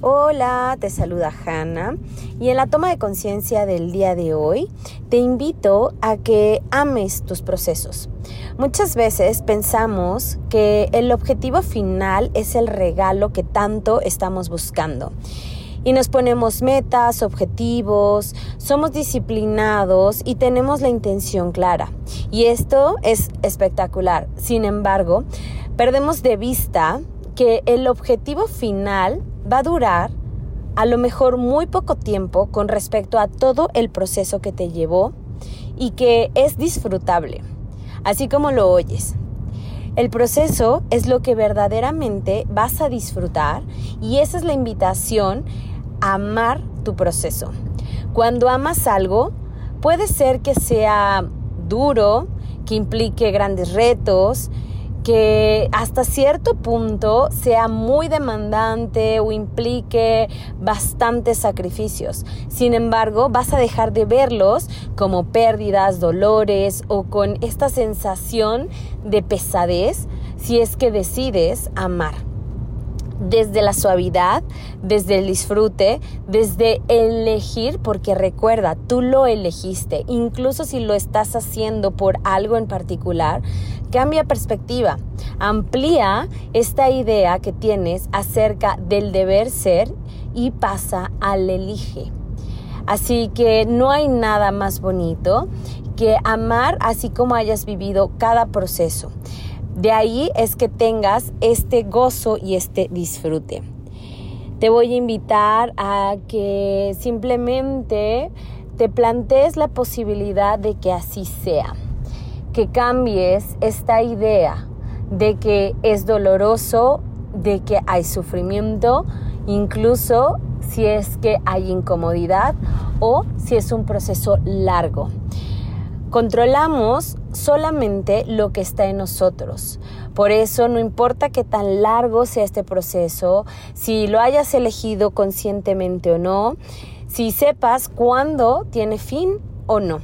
Hola, te saluda Hanna y en la toma de conciencia del día de hoy te invito a que ames tus procesos. Muchas veces pensamos que el objetivo final es el regalo que tanto estamos buscando y nos ponemos metas, objetivos, somos disciplinados y tenemos la intención clara. Y esto es espectacular. Sin embargo, perdemos de vista que el objetivo final va a durar a lo mejor muy poco tiempo con respecto a todo el proceso que te llevó y que es disfrutable, así como lo oyes. El proceso es lo que verdaderamente vas a disfrutar y esa es la invitación a amar tu proceso. Cuando amas algo, puede ser que sea duro, que implique grandes retos, que hasta cierto punto sea muy demandante o implique bastantes sacrificios. Sin embargo, vas a dejar de verlos como pérdidas, dolores o con esta sensación de pesadez si es que decides amar desde la suavidad, desde el disfrute, desde elegir, porque recuerda, tú lo elegiste, incluso si lo estás haciendo por algo en particular, cambia perspectiva, amplía esta idea que tienes acerca del deber ser y pasa al elige. Así que no hay nada más bonito que amar así como hayas vivido cada proceso. De ahí es que tengas este gozo y este disfrute. Te voy a invitar a que simplemente te plantees la posibilidad de que así sea, que cambies esta idea de que es doloroso, de que hay sufrimiento, incluso si es que hay incomodidad o si es un proceso largo. Controlamos solamente lo que está en nosotros. Por eso no importa qué tan largo sea este proceso, si lo hayas elegido conscientemente o no, si sepas cuándo tiene fin o no.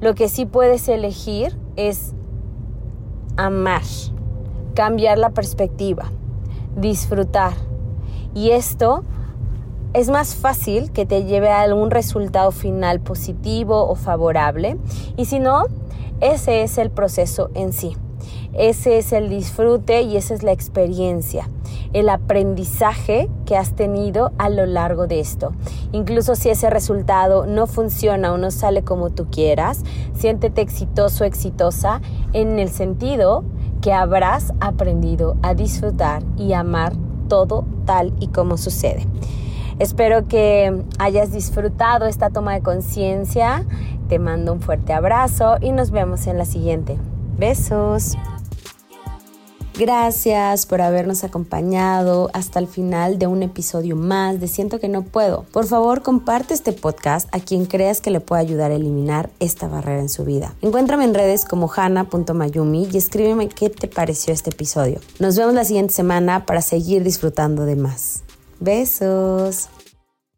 Lo que sí puedes elegir es amar, cambiar la perspectiva, disfrutar. Y esto es más fácil que te lleve a algún resultado final positivo o favorable. Y si no, ese es el proceso en sí. Ese es el disfrute y esa es la experiencia, el aprendizaje que has tenido a lo largo de esto. Incluso si ese resultado no funciona o no sale como tú quieras, siéntete exitoso, exitosa en el sentido que habrás aprendido a disfrutar y amar todo tal y como sucede. Espero que hayas disfrutado esta toma de conciencia. Te mando un fuerte abrazo y nos vemos en la siguiente. Besos. Gracias por habernos acompañado hasta el final de un episodio más de Siento que no puedo. Por favor, comparte este podcast a quien creas que le pueda ayudar a eliminar esta barrera en su vida. Encuéntrame en redes como hana.mayumi y escríbeme qué te pareció este episodio. Nos vemos la siguiente semana para seguir disfrutando de más. Besos.